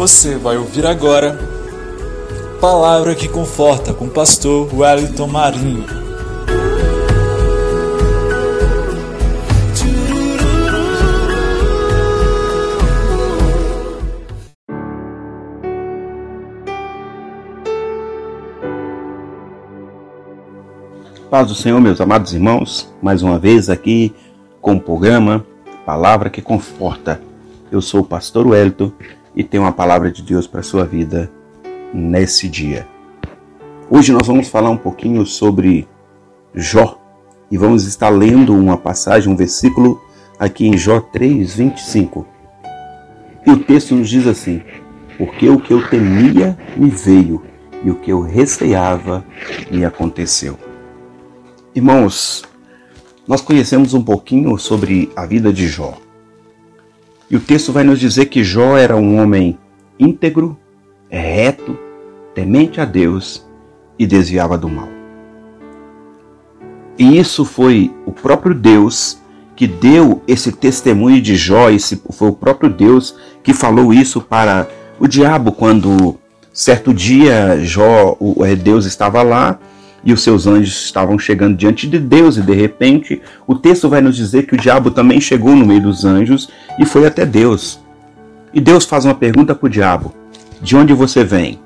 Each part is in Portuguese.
Você vai ouvir agora Palavra que Conforta com o pastor Wellington Marinho. Paz do Senhor, meus amados irmãos, mais uma vez aqui com o programa Palavra que Conforta. Eu sou o pastor Wellington e tem uma palavra de Deus para a sua vida nesse dia. Hoje nós vamos falar um pouquinho sobre Jó e vamos estar lendo uma passagem, um versículo aqui em Jó 3, 25. E o texto nos diz assim: Porque o que eu temia me veio e o que eu receava me aconteceu. Irmãos, nós conhecemos um pouquinho sobre a vida de Jó. E o texto vai nos dizer que Jó era um homem íntegro, reto, temente a Deus e desviava do mal. E isso foi o próprio Deus que deu esse testemunho de Jó, esse, foi o próprio Deus que falou isso para o diabo quando certo dia Jó, Deus estava lá e os seus anjos estavam chegando diante de Deus, e de repente o texto vai nos dizer que o diabo também chegou no meio dos anjos e foi até Deus. E Deus faz uma pergunta para o diabo: De onde você vem?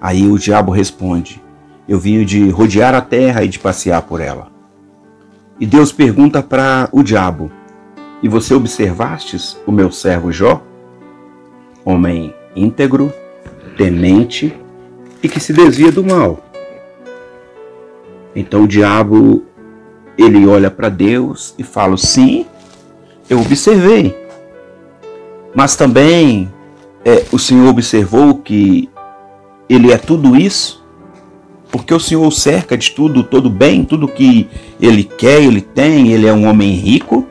Aí o diabo responde: Eu vim de rodear a terra e de passear por ela. E Deus pergunta para o diabo: E você observastes o meu servo Jó? Homem íntegro, temente e que se desvia do mal. Então o diabo ele olha para Deus e fala: Sim, eu observei. Mas também é, o Senhor observou que ele é tudo isso, porque o Senhor cerca de tudo, todo bem, tudo que ele quer, ele tem. Ele é um homem rico,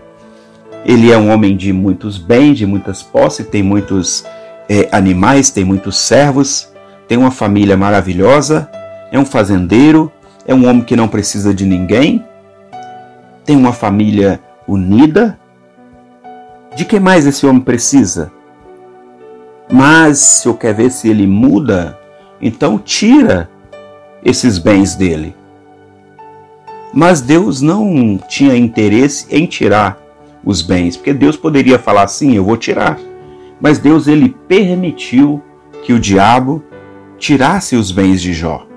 ele é um homem de muitos bens, de muitas posses, tem muitos é, animais, tem muitos servos, tem uma família maravilhosa, é um fazendeiro, é um homem que não precisa de ninguém, tem uma família unida. De que mais esse homem precisa? Mas se eu quer ver se ele muda, então tira esses bens dele. Mas Deus não tinha interesse em tirar os bens, porque Deus poderia falar assim: eu vou tirar. Mas Deus ele permitiu que o diabo tirasse os bens de Jó.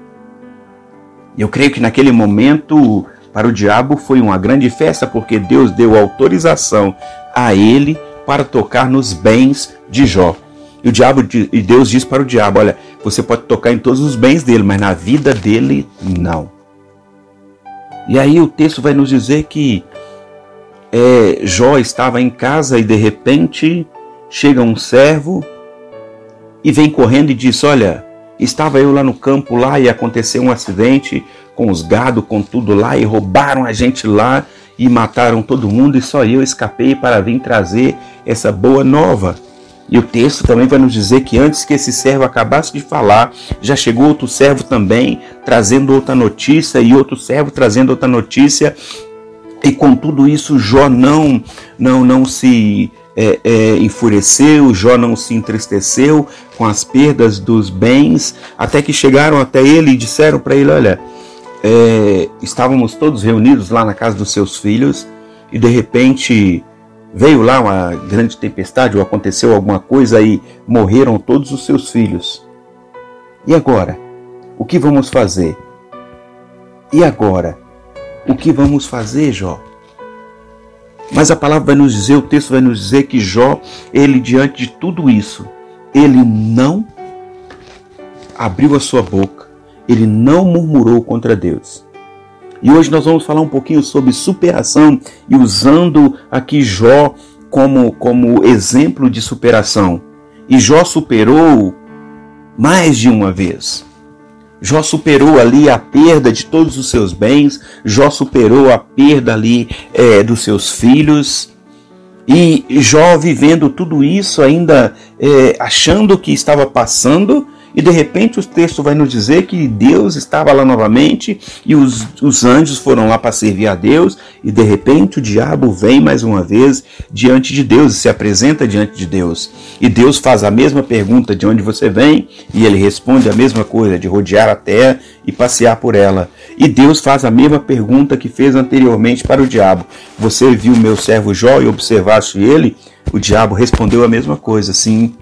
Eu creio que naquele momento, para o diabo, foi uma grande festa, porque Deus deu autorização a ele para tocar nos bens de Jó. E o diabo e Deus diz para o diabo: olha, você pode tocar em todos os bens dele, mas na vida dele não. E aí o texto vai nos dizer que é, Jó estava em casa e de repente chega um servo e vem correndo e diz: Olha, Estava eu lá no campo lá e aconteceu um acidente com os gado, com tudo lá e roubaram a gente lá e mataram todo mundo e só eu escapei para vir trazer essa boa nova. E o texto também vai nos dizer que antes que esse servo acabasse de falar, já chegou outro servo também trazendo outra notícia e outro servo trazendo outra notícia. E com tudo isso Jó não não não se é, é, enfureceu, Jó não se entristeceu com as perdas dos bens, até que chegaram até ele e disseram para ele: Olha, é, estávamos todos reunidos lá na casa dos seus filhos e de repente veio lá uma grande tempestade ou aconteceu alguma coisa e morreram todos os seus filhos. E agora? O que vamos fazer? E agora? O que vamos fazer, Jó? Mas a palavra vai nos dizer, o texto vai nos dizer que Jó, ele diante de tudo isso, ele não abriu a sua boca, ele não murmurou contra Deus. E hoje nós vamos falar um pouquinho sobre superação e usando aqui Jó como, como exemplo de superação. E Jó superou mais de uma vez. Jó superou ali a perda de todos os seus bens, Jó superou a perda ali é, dos seus filhos. E Jó vivendo tudo isso, ainda é, achando que estava passando, E de repente o texto vai nos dizer que Deus estava lá novamente e os, os anjos foram lá para servir a Deus, e de repente o diabo vem mais uma vez diante de Deus e se apresenta diante de Deus. E Deus faz a mesma pergunta de onde você vem, e ele responde a mesma coisa, de rodear a terra e passear por ela. E Deus faz a mesma pergunta que fez anteriormente para o diabo: Você viu meu servo Jó e observaste ele? O diabo respondeu a mesma coisa: Sim,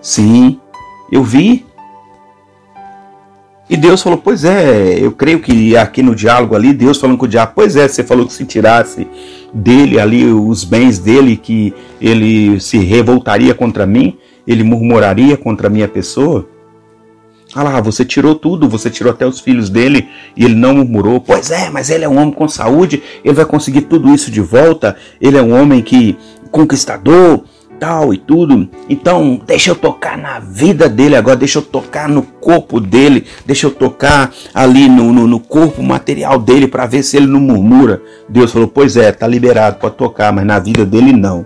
sim, eu vi. E Deus falou: Pois é, eu creio que aqui no diálogo ali, Deus falando com o diabo: Pois é, você falou que se tirasse dele ali os bens dele, que ele se revoltaria contra mim, ele murmuraria contra a minha pessoa. Ah lá, você tirou tudo, você tirou até os filhos dele e ele não murmurou. Pois é, mas ele é um homem com saúde, ele vai conseguir tudo isso de volta. Ele é um homem que conquistador, tal e tudo. Então, deixa eu tocar na vida dele agora, deixa eu tocar no corpo dele, deixa eu tocar ali no, no, no corpo material dele para ver se ele não murmura. Deus falou: Pois é, tá liberado, pode tocar, mas na vida dele não.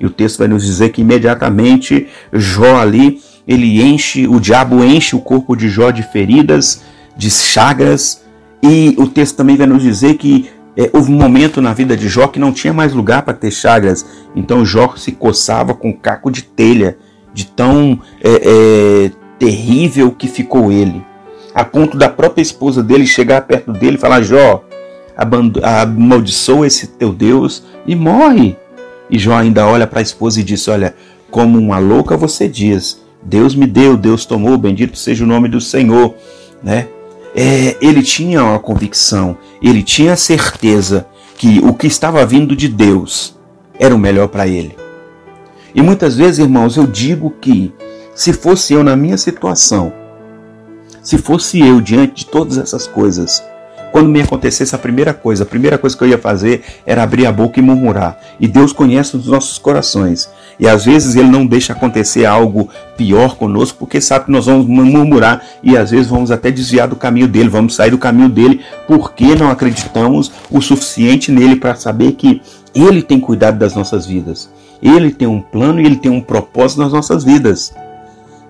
E o texto vai nos dizer que imediatamente Jó ali ele enche, o diabo enche o corpo de Jó de feridas, de chagas, e o texto também vai nos dizer que é, houve um momento na vida de Jó que não tinha mais lugar para ter chagas, então Jó se coçava com caco de telha, de tão é, é, terrível que ficou ele, a ponto da própria esposa dele chegar perto dele e falar: Jó, amaldiçoa esse teu Deus e morre. E Jó ainda olha para a esposa e diz: Olha, como uma louca você diz, Deus me deu, Deus tomou, bendito seja o nome do Senhor, né? É, ele tinha uma convicção, ele tinha a certeza que o que estava vindo de Deus era o melhor para ele. E muitas vezes, irmãos, eu digo que se fosse eu na minha situação, se fosse eu diante de todas essas coisas, quando me acontecesse a primeira coisa, a primeira coisa que eu ia fazer era abrir a boca e murmurar. E Deus conhece os nossos corações. E às vezes Ele não deixa acontecer algo pior conosco, porque sabe que nós vamos murmurar e às vezes vamos até desviar do caminho dele, vamos sair do caminho dele, porque não acreditamos o suficiente nele para saber que Ele tem cuidado das nossas vidas. Ele tem um plano e Ele tem um propósito nas nossas vidas.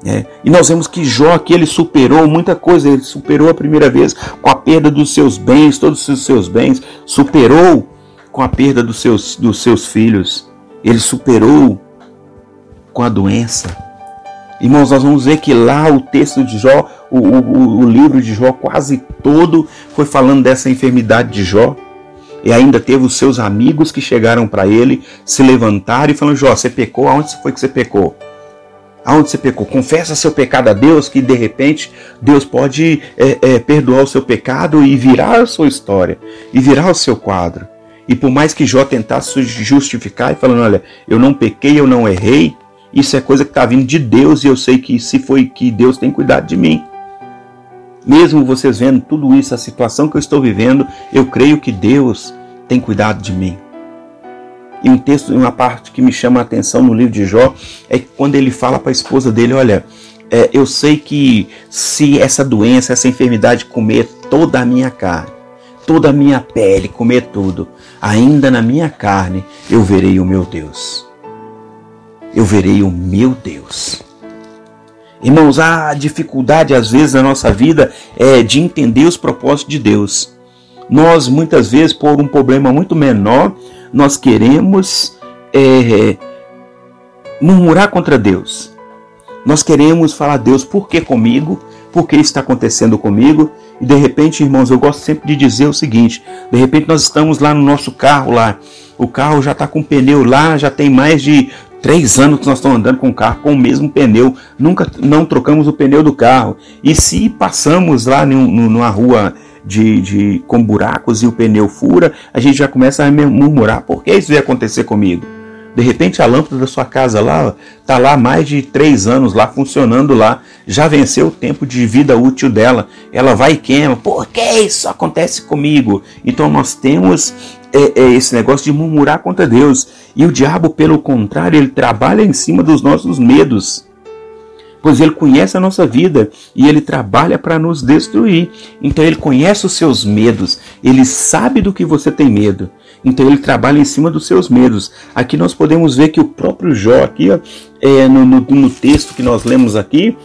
É. E nós vemos que Jó aqui ele superou muita coisa, ele superou a primeira vez com a perda dos seus bens, todos os seus bens, superou com a perda dos seus, dos seus filhos, ele superou com a doença. Irmãos, nós vamos ver que lá o texto de Jó, o, o, o livro de Jó quase todo foi falando dessa enfermidade de Jó. E ainda teve os seus amigos que chegaram para ele, se levantaram e falaram: Jó, você pecou? Aonde foi que você pecou? Aonde você pecou. Confessa seu pecado a Deus, que de repente Deus pode é, é, perdoar o seu pecado e virar a sua história, e virar o seu quadro. E por mais que Jó tentasse justificar e falando, olha, eu não pequei, eu não errei, isso é coisa que está vindo de Deus e eu sei que se foi que Deus tem cuidado de mim. Mesmo vocês vendo tudo isso, a situação que eu estou vivendo, eu creio que Deus tem cuidado de mim. E um texto, uma parte que me chama a atenção no livro de Jó é quando ele fala para a esposa dele, olha, é, eu sei que se essa doença, essa enfermidade comer toda a minha carne, toda a minha pele, comer tudo, ainda na minha carne eu verei o meu Deus. Eu verei o meu Deus. Irmãos, a dificuldade às vezes na nossa vida é de entender os propósitos de Deus. Nós muitas vezes, por um problema muito menor, nós queremos é, murmurar contra Deus. Nós queremos falar, Deus, por que comigo? Por que está acontecendo comigo? E de repente, irmãos, eu gosto sempre de dizer o seguinte: de repente nós estamos lá no nosso carro lá, o carro já está com pneu lá, já tem mais de três anos que nós estamos andando com o carro com o mesmo pneu, nunca não trocamos o pneu do carro. E se passamos lá numa rua de, de, com buracos e o pneu fura, a gente já começa a murmurar: por que isso ia acontecer comigo? De repente a lâmpada da sua casa lá está lá mais de três anos lá funcionando lá, já venceu o tempo de vida útil dela, ela vai e queima. Por que isso acontece comigo? Então nós temos é, é esse negócio de murmurar contra Deus e o diabo, pelo contrário, ele trabalha em cima dos nossos medos pois ele conhece a nossa vida e ele trabalha para nos destruir. Então ele conhece os seus medos, ele sabe do que você tem medo. Então ele trabalha em cima dos seus medos. Aqui nós podemos ver que o próprio Jó, aqui, ó, é, no, no, no texto que nós lemos aqui,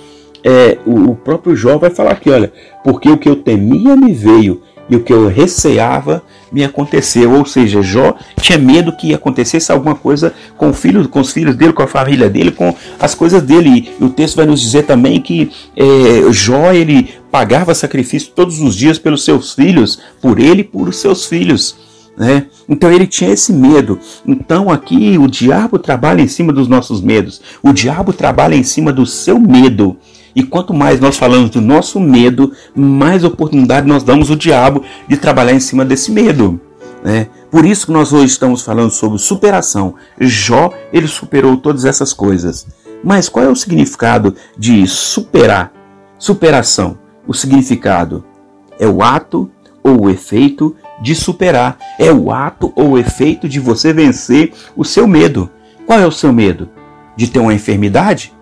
é, o, o próprio Jó vai falar aqui, olha, porque o que eu temia me veio e o que eu receava me aconteceu. Ou seja, Jó tinha medo que acontecesse alguma coisa com, o filho, com os filhos dele, com a família dele, com as coisas dele. E o texto vai nos dizer também que é, Jó ele pagava sacrifício todos os dias pelos seus filhos, por ele e por seus filhos. Né? Então ele tinha esse medo. Então aqui o diabo trabalha em cima dos nossos medos. O diabo trabalha em cima do seu medo. E quanto mais nós falamos do nosso medo, mais oportunidade nós damos ao diabo de trabalhar em cima desse medo. Né? Por isso que nós hoje estamos falando sobre superação. Jó, ele superou todas essas coisas. Mas qual é o significado de superar? Superação. O significado é o ato ou o efeito de superar. É o ato ou o efeito de você vencer o seu medo. Qual é o seu medo? De ter uma enfermidade?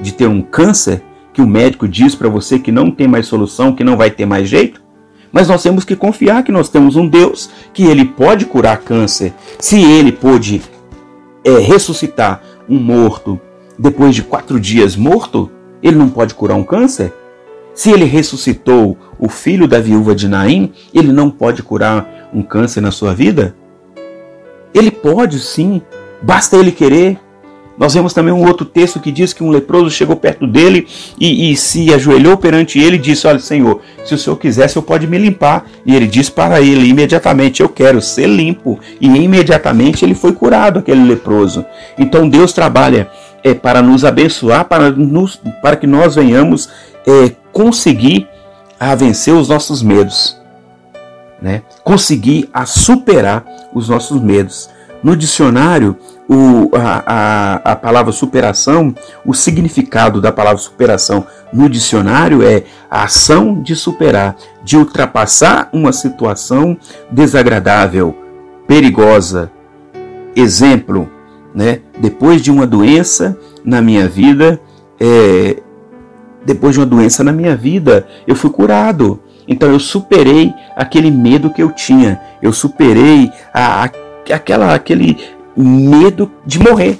De ter um câncer? Que o médico diz para você que não tem mais solução, que não vai ter mais jeito? Mas nós temos que confiar que nós temos um Deus que ele pode curar câncer. Se ele pôde é, ressuscitar um morto depois de quatro dias morto, ele não pode curar um câncer? Se ele ressuscitou o filho da viúva de Naim, ele não pode curar um câncer na sua vida? Ele pode sim, basta ele querer. Nós vemos também um outro texto que diz que um leproso chegou perto dele e, e, se ajoelhou perante ele e disse: Olha, Senhor, se o Senhor quiser, o Senhor pode me limpar. E ele disse para ele imediatamente: Eu quero ser limpo. E imediatamente ele foi curado, aquele leproso. Então Deus trabalha é, para nos abençoar, para, nos, para que nós venhamos é, conseguir a vencer os nossos medos. Né? Conseguir a superar os nossos medos. No dicionário, o, a, a, a palavra superação, o significado da palavra superação no dicionário é a ação de superar, de ultrapassar uma situação desagradável, perigosa. Exemplo, né? depois de uma doença na minha vida, é, depois de uma doença na minha vida, eu fui curado. Então eu superei aquele medo que eu tinha, eu superei a, a aquela, aquele medo de morrer.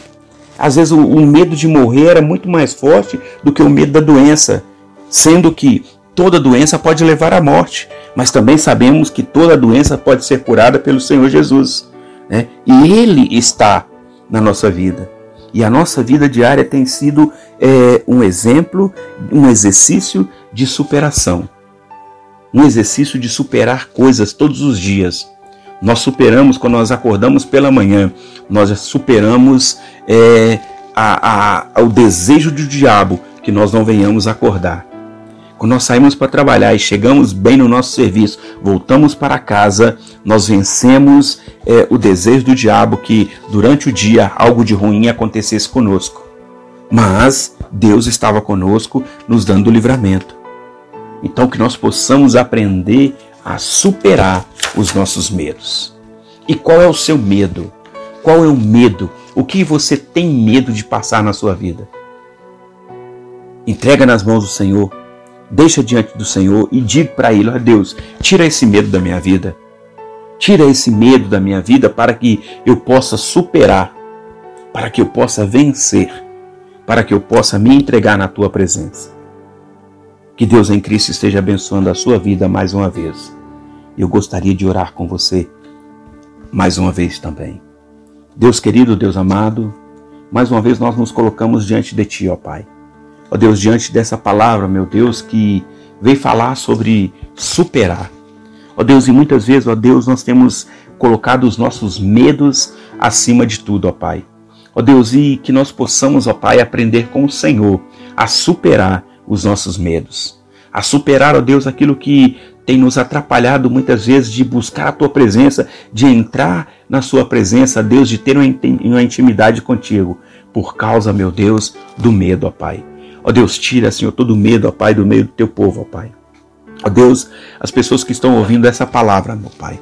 Às vezes o, o medo de morrer era muito mais forte do que o medo da doença, sendo que toda doença pode levar à morte, mas também sabemos que toda doença pode ser curada pelo Senhor Jesus. Né? E Ele está na nossa vida. E a nossa vida diária tem sido é, um exemplo, um exercício de superação. Um exercício de superar coisas todos os dias. Nós superamos quando nós acordamos pela manhã, nós superamos é, a, a, o desejo do diabo que nós não venhamos acordar. Quando nós saímos para trabalhar e chegamos bem no nosso serviço, voltamos para casa, nós vencemos é, o desejo do diabo que durante o dia algo de ruim acontecesse conosco. Mas Deus estava conosco, nos dando livramento. Então que nós possamos aprender a superar os nossos medos. E qual é o seu medo? Qual é o medo? O que você tem medo de passar na sua vida? Entrega nas mãos do Senhor, deixa diante do Senhor e diga para Ele: ó Deus, tira esse medo da minha vida. Tira esse medo da minha vida para que eu possa superar, para que eu possa vencer, para que eu possa me entregar na tua presença. Que Deus em Cristo esteja abençoando a sua vida mais uma vez. Eu gostaria de orar com você mais uma vez também. Deus querido, Deus amado, mais uma vez nós nos colocamos diante de Ti, ó Pai. Ó Deus, diante dessa palavra, meu Deus, que vem falar sobre superar. Ó Deus, e muitas vezes, ó Deus, nós temos colocado os nossos medos acima de tudo, ó Pai. Ó Deus, e que nós possamos, ó Pai, aprender com o Senhor a superar os nossos medos, a superar, ó Deus, aquilo que tem nos atrapalhado muitas vezes de buscar a tua presença, de entrar na sua presença, Deus, de ter uma intimidade contigo, por causa, meu Deus, do medo, ó Pai. Ó Deus, tira, Senhor, todo o medo, ó Pai, do meio do teu povo, ó Pai. Ó Deus, as pessoas que estão ouvindo essa palavra, meu Pai.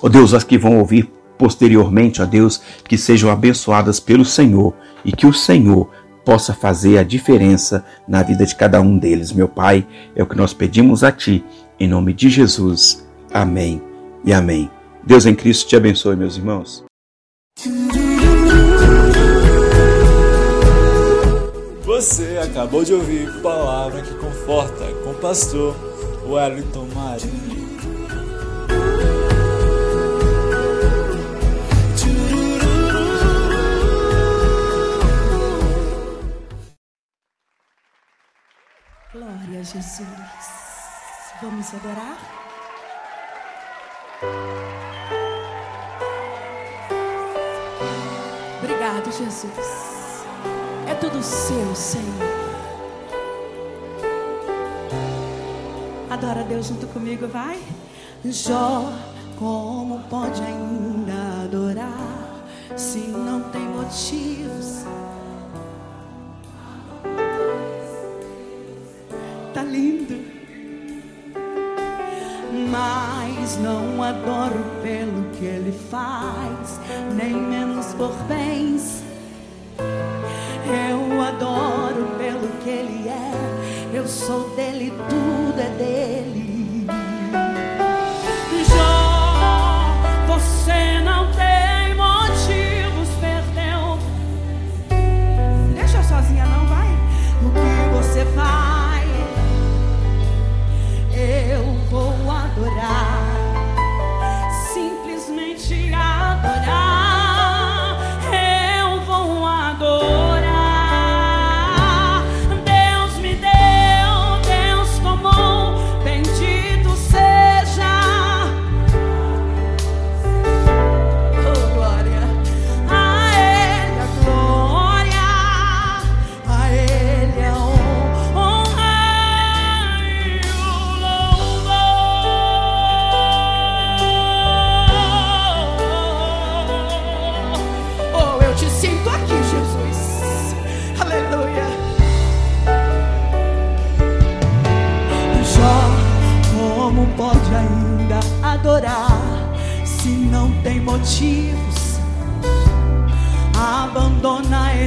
Ó Deus, as que vão ouvir posteriormente, ó Deus, que sejam abençoadas pelo Senhor e que o Senhor possa fazer a diferença na vida de cada um deles. Meu Pai, é o que nós pedimos a Ti, em nome de Jesus. Amém e amém. Deus em Cristo te abençoe, meus irmãos. Você acabou de ouvir Palavra que Conforta com o pastor Wellington Marinho. Vamos adorar? Obrigado, Jesus. É tudo seu, Senhor. Adora Deus junto comigo, vai. Jó, como pode ainda adorar se não tem motivos? Tá lindo. Mas não adoro pelo que ele faz, nem menos por bens eu adoro pelo que Ele é. Eu sou dele, tudo é dele.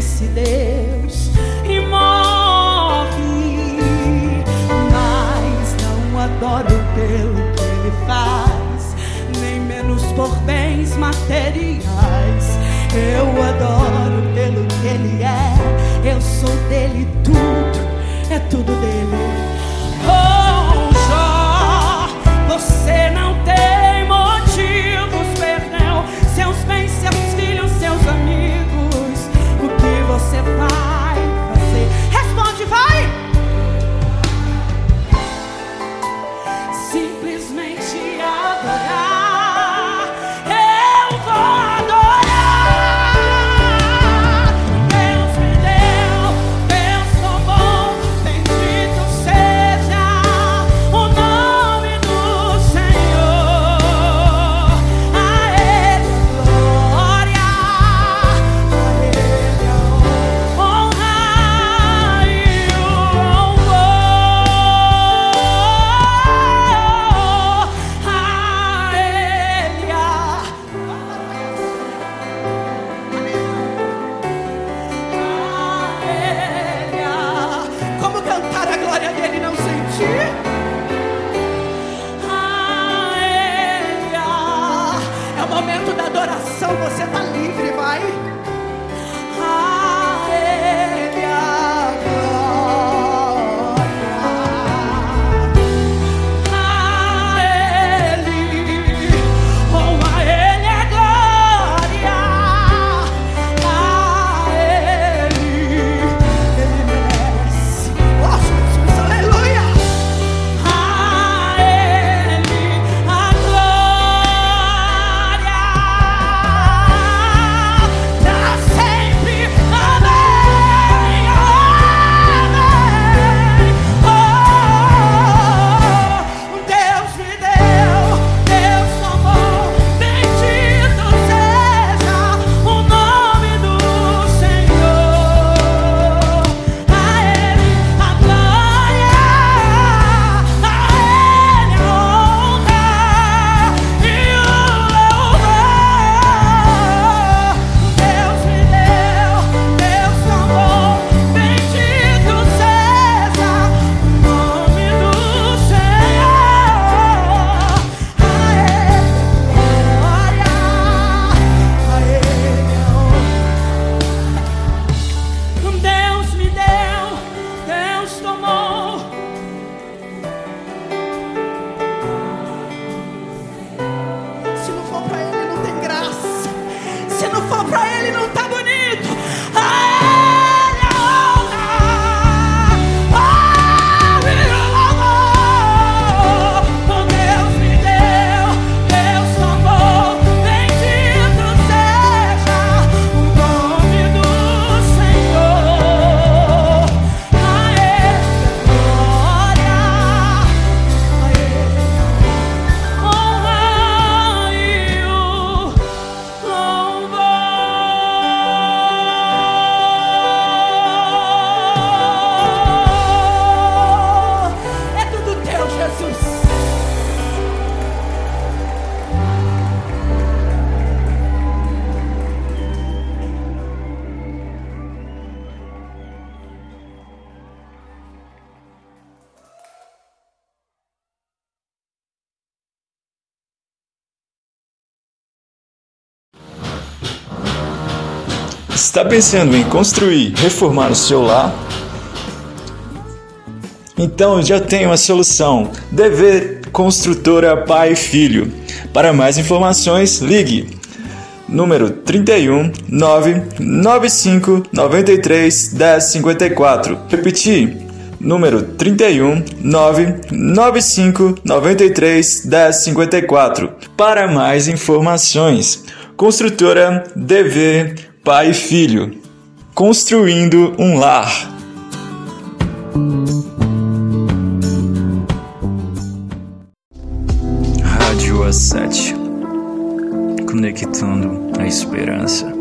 Esse Deus e morre. Mas não adoro pelo que ele faz, nem menos por bens materiais. Eu adoro pelo que ele é, eu sou dele tudo, é tudo dele. Está pensando em construir, reformar o seu lar? Então já tem uma solução. Dever Construtora Pai e Filho. Para mais informações, ligue número 31 995 93 1054. Repetir, número 31 995 93 1054. Para mais informações, Construtora DV Pai e Filho. Construindo um lar. Rádio A7 Conectando a esperança.